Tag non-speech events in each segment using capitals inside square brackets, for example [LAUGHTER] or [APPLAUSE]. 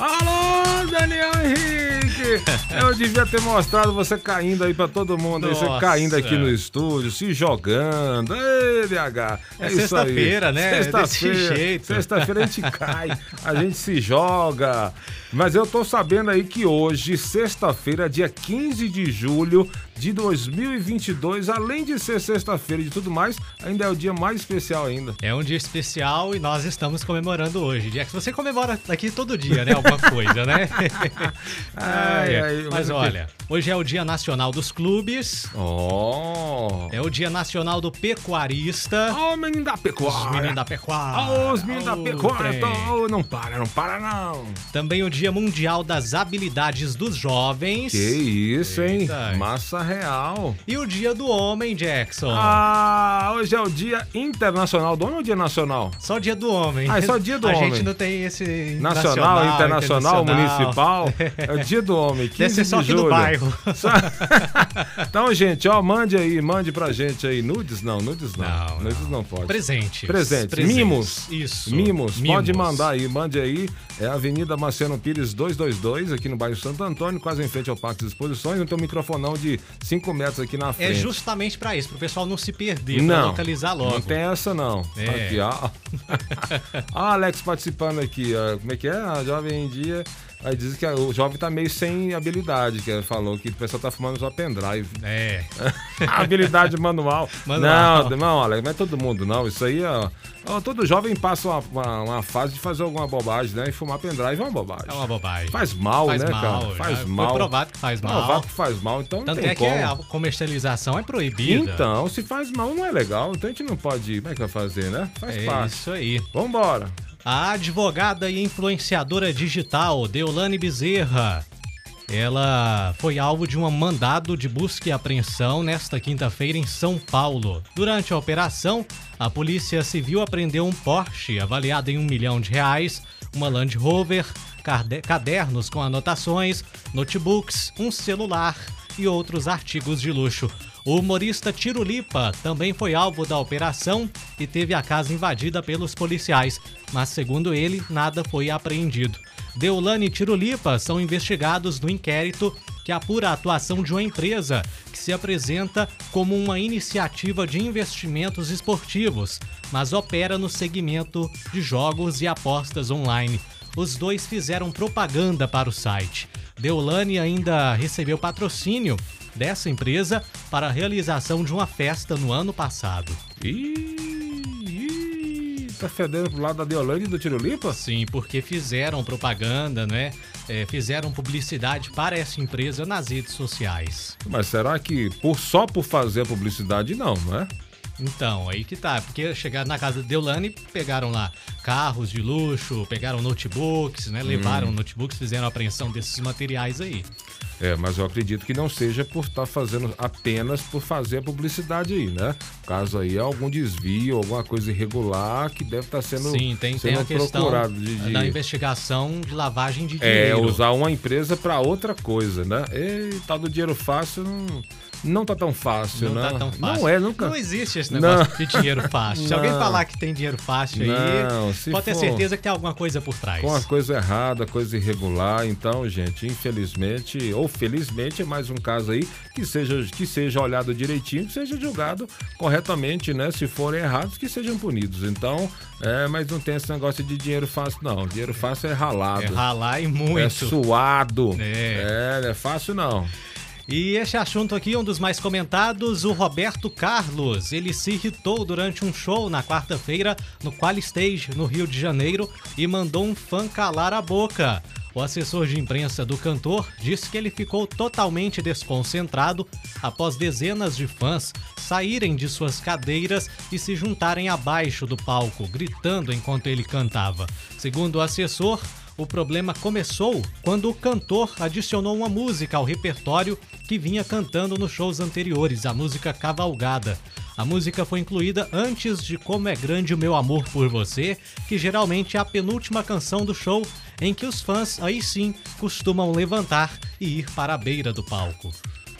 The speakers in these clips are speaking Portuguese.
Alô, Daniel Henrique! Eu devia ter mostrado você caindo aí pra todo mundo, aí, você caindo aqui no estúdio, se jogando. Ei, BH! É aí. sexta-feira, né? Sexta-feira. Sexta-feira a gente cai, a gente se joga. Mas eu tô sabendo aí que hoje, sexta-feira, dia 15 de julho de 2022, além de ser sexta-feira e de tudo mais, ainda é o dia mais especial ainda. É um dia especial e nós estamos comemorando hoje. Dia que você comemora aqui todo dia, né? Alguma coisa, né? [LAUGHS] Ai, É, ai, Mas mas quê? olha, hoje é o Dia Nacional dos Clubes, Oh! é o Dia Nacional do Pecuarista. Ô, menino da Os pecuária! meninos da pecuária. Ô, os meninos da Ô, pecuária! tô- Não para, não para não! Também o Dia Mundial das Habilidades dos Jovens. Que isso, hein? Eita. Massa real! E o Dia do Homem, Jackson. Ah, hoje é o dia internacional do homem ou dia nacional? Só o Dia do Homem. Ah, é só Dia do A Homem. gente não tem esse Nacional, internacional, internacional. municipal. É o dia do homem, 15 [LAUGHS] Deve ser só de aqui julho. no bairro. Só- [LAUGHS] então, gente, ó, mande aí, mande pra gente aí. Nudes não, nudes não. Não, nudes não, pode. Presentes. Presentes. Mimos. Isso. Mimos. Pode mandar aí, mande aí. É Avenida Marciano Pires 222, aqui no bairro Santo Antônio, quase em frente ao Parque das Exposições. Tem um microfonão de 5 metros aqui na É frente. justamente pra isso, pro pessoal não se perder, Não, localizar logo. Não tem essa, não. É. Aqui, ó. [LAUGHS] ó, Alex participando aqui. Ó. Como é que é? A Jovem Dia. Aí diz que o jovem tá meio sem habilidade, que ele falou que o pessoal tá fumando só pendrive. É. [LAUGHS] habilidade manual. Manual. Não, não, Alex, não é todo mundo, não. Isso aí, ó. todo jovem passa uma, uma, uma fase de fazer alguma bobagem, né? E fumar pendrive é uma bobagem. É uma bobagem. Faz mal, Faz né, mal, cara? já Faz foi mal. provado que faz mal. Provado que faz mal, então não Tanto tem é que como. a comercialização é proibida. Então, se faz mal, não é legal. Então a gente não pode. Como é que vai fazer, né? Faz é parte. isso aí. Vambora. A advogada e influenciadora digital Deolane Bezerra. Ela foi alvo de um mandado de busca e apreensão nesta quinta-feira em São Paulo. Durante a operação, a Polícia Civil apreendeu um Porsche avaliado em um milhão de reais, uma Land Rover, cade- cadernos com anotações, notebooks, um celular e outros artigos de luxo. O humorista Tirulipa também foi alvo da operação e teve a casa invadida pelos policiais, mas segundo ele, nada foi apreendido. Deolane e Tirulipa são investigados no inquérito que apura a atuação de uma empresa que se apresenta como uma iniciativa de investimentos esportivos, mas opera no segmento de jogos e apostas online. Os dois fizeram propaganda para o site. Deolane ainda recebeu patrocínio dessa empresa para a realização de uma festa no ano passado. Tá fedendo pro lado da Deolane e do Tirulipa? Sim, porque fizeram propaganda, né? É, fizeram publicidade para essa empresa nas redes sociais. Mas será que por, só por fazer a publicidade, não, não é? Então, aí que tá, porque chegaram na casa de Deolane, pegaram lá carros de luxo, pegaram notebooks, né? Levaram notebooks, fizeram a apreensão desses materiais aí. É, mas eu acredito que não seja por estar fazendo apenas por fazer a publicidade aí, né? Caso aí é algum desvio, alguma coisa irregular que deve estar sendo, Sim, tem, tem sendo a questão procurado de, de- da investigação de lavagem de É, dinheiro. usar uma empresa para outra coisa, né? E tal do dinheiro fácil não, não tá tão fácil, Não né? tá tão fácil. Não é, nunca. Não existe esse negócio Não. de dinheiro fácil. Se alguém falar que tem dinheiro fácil Não, aí, pode ter certeza que tem alguma coisa por trás. Com a coisa errada, coisa irregular. Então, gente, infelizmente, ou felizmente, é mais um caso aí que seja, que seja olhado direitinho, que seja julgado corretamente, né? Se forem errados, que sejam punidos. Então, é, mas não tem esse negócio de dinheiro fácil, não. Dinheiro fácil é ralado. É ralar e É muito. suado. É. É, não é fácil, não. E esse assunto aqui, um dos mais comentados, o Roberto Carlos. Ele se irritou durante um show na quarta-feira no Qual Stage, no Rio de Janeiro, e mandou um fã calar a boca. O assessor de imprensa do cantor disse que ele ficou totalmente desconcentrado após dezenas de fãs saírem de suas cadeiras e se juntarem abaixo do palco, gritando enquanto ele cantava. Segundo o assessor, O problema começou quando o cantor adicionou uma música ao repertório que vinha cantando nos shows anteriores, a música Cavalgada. A música foi incluída antes de Como é Grande o Meu Amor por Você, que geralmente é a penúltima canção do show, em que os fãs aí sim costumam levantar e ir para a beira do palco.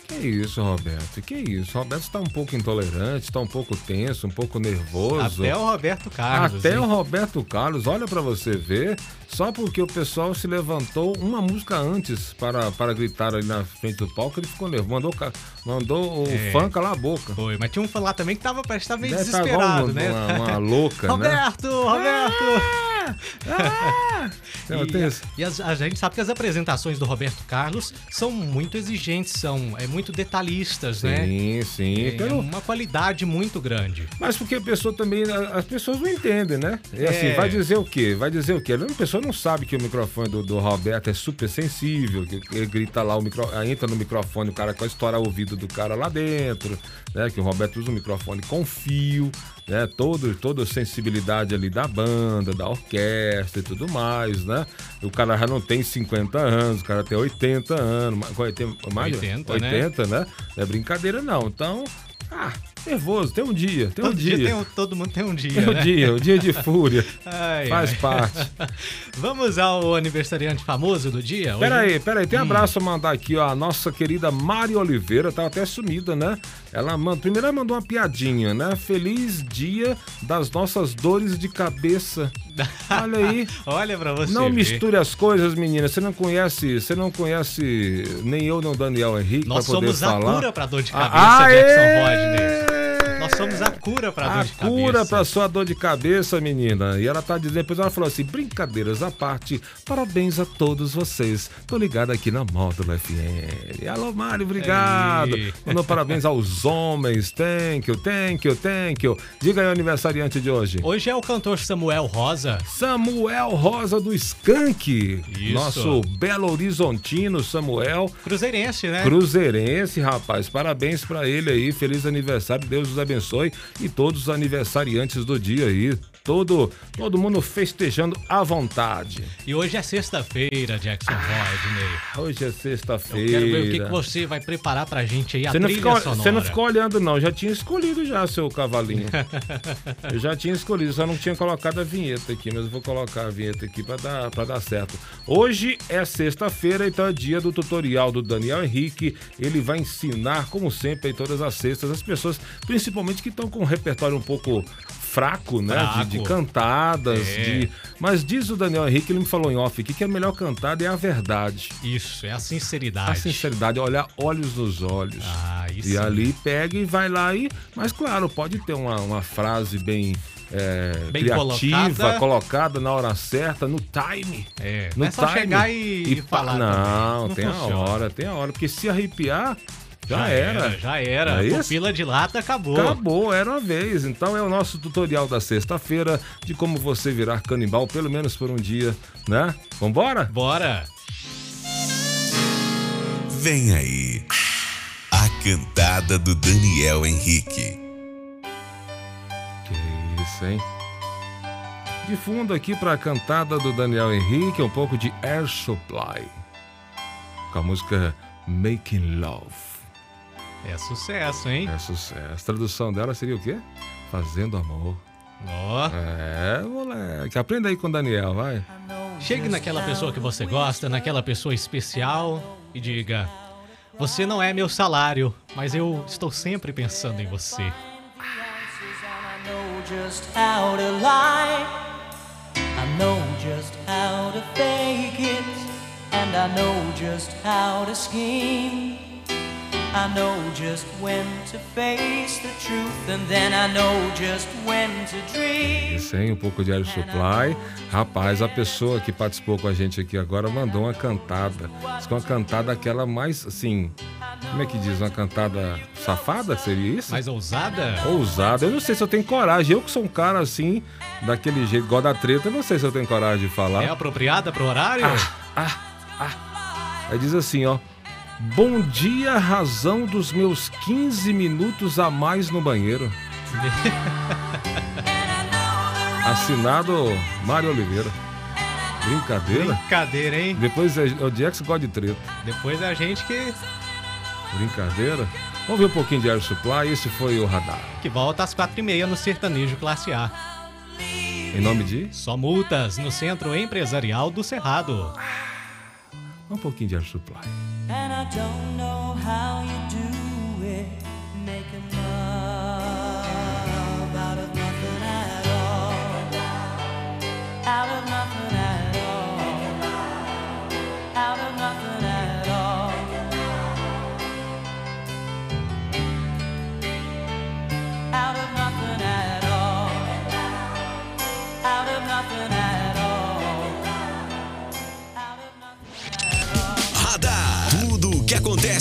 Que isso, Roberto? Que isso? Roberto está um pouco intolerante, está um pouco tenso, um pouco nervoso. Até o Roberto Carlos. Até hein? o Roberto Carlos, olha para você ver, só porque o pessoal se levantou uma música antes para, para gritar ali na frente do palco, ele ficou nervoso. Mandou, mandou o É. fã calar a boca. Foi, mas tinha um fã lá também que tava, parece que tava meio Deve tá desesperado, igual né? uma, uma louca, né? [LAUGHS] Roberto, Roberto! [LAUGHS] Tem E, isso. e as- a gente sabe que as apresentações do Roberto Carlos são muito exigentes, são é muito detalhistas, né? Sim, sim. É Pelo- uma qualidade muito grande. Mas porque a pessoa também, a- as pessoas não entendem, né? É assim, É. vai dizer o quê? Vai dizer o quê? A pessoa não sabe que o microfone do, do Roberto é super sensível, que ele grita lá, o micro, entra no microfone, o cara vai estourar o ouvido do cara lá dentro, né? Que o Roberto usa um microfone com fio, né? Todo, toda a sensibilidade ali da banda, da orquestra e tudo mais, né? O cara já não tem 50 anos, o cara tem 80 anos, mais, tem mais 80, né? 80 né? Não é brincadeira não. Então, ah, nervoso, tem um dia, tem um todo, dia. dia tem um- todo mundo tem um dia, Tem um né? dia, o dia de fúria. Ai, Faz ai. parte. [LAUGHS] Vamos ao aniversariante famoso do dia? Hoje- Pera aí, pera aí, Hum. tem um abraço a mandar aqui, ó. A nossa querida Mari Oliveira, tá até sumida, né? Ela manda, primeiro ela mandou uma piadinha, né? Feliz dia das nossas dores de cabeça. [LAUGHS] Olha aí. Olha pra você Não ver. misture as coisas, menina. Você não conhece, você não conhece nem eu nem o Daniel Henrique Nós pra poder somos a falar. cura pra dor de Ah, cabeça, Jackson aê! Rodney. Somos a cura pra dor A de cabeça. cura pra sua dor de cabeça, menina. E ela tá dizendo, depois ela falou assim: brincadeiras à parte, parabéns a todos vocês. Tô ligado aqui na Módulo FM. Alô, Mário, obrigado. Mandou parabéns aos homens. Thank you, thank you, thank you. Diga aí o aniversariante de hoje. Hoje é o cantor Samuel Rosa. Samuel Rosa do Skank. Isso. Nosso Belo Horizontino, Samuel. Cruzeirense, né? Cruzeirense, rapaz. Parabéns pra ele aí. Feliz aniversário. Deus os abençoe. E todos os aniversariantes do dia aí. Todo, todo mundo festejando à vontade. E hoje é sexta-feira, Jackson Rodney. Hoje é Eu sexta-feira. quero ver o que, que você vai preparar pra gente aí, a Você não, ficou, sonora. você não ficou olhando, não. Já tinha escolhido já, seu cavalinho. [LAUGHS] eu já tinha escolhido, só não tinha colocado a vinheta aqui, mas eu vou colocar a vinheta aqui pra dar, pra dar certo. Hoje é sexta-feira, então é dia do tutorial do Daniel Henrique. Ele vai ensinar, como sempre, em todas as sextas, as pessoas, principalmente que estão com um repertório um pouco fraco, né? De, de Fraco. cantadas, É. de... Mas diz o Daniel Henrique, ele me falou em off aqui, que a melhor cantada é a verdade. Isso, é a sinceridade. A sinceridade, olhar olhos nos olhos. Ah, isso. E ali pega e vai lá e. Mas claro, pode ter uma, uma frase bem, é, Bem criativa, colocada. colocada. na hora certa, no time. É, No não é só time. chegar e, e pa- falar Não, também. tem a funciona. hora, tem a hora. Porque se arrepiar, já, era. Já era. É isso? Pupila de lata acabou. Acabou, era uma vez. Então é o nosso tutorial da sexta-feira de como você virar canibal, pelo menos por um dia, né? Vambora? Bora. Vem aí. A cantada do Daniel Henrique. Que isso, hein? De fundo aqui pra cantada do Daniel Henrique, um pouco de Air Supply. Com a música Making Love. É sucesso, hein? É sucesso. A tradução dela seria o quê? Fazendo amor. Ó. É, moleque. Aprenda aí com o Daniel, vai. Chegue naquela pessoa que você gosta, naquela pessoa especial e diga: Você não é meu salário, mas eu estou sempre pensando em você. I know just how to scheme. I know just when to face the truth. And then I know just when to dream. Sem um pouco de Air Supply. Rapaz, a pessoa que participou com a gente aqui agora mandou uma cantada. Diz que uma cantada aquela mais, assim... Como é que diz? Uma cantada safada? Seria isso? Mais ousada? Ousada. Eu não sei se eu tenho coragem. Eu que sou um cara assim, daquele jeito, igual da treta, eu não sei se eu tenho coragem de falar. É apropriada pro horário? Aí diz assim, ó. Bom dia, razão dos meus 15 minutos a mais no banheiro. [LAUGHS] Assinado Mário Oliveira. Brincadeira? Brincadeira, hein? Depois é, o Jax gosta de treta. Depois é a gente que, Brincadeira. Vamos ver um pouquinho de Air Supply. Esse foi o radar. que volta às quatro e meia no Sertanejo Classe A. Em nome de. Só multas no Centro Empresarial do Cerrado. Um pouquinho de Air Supply. And I don't know how you do it, making love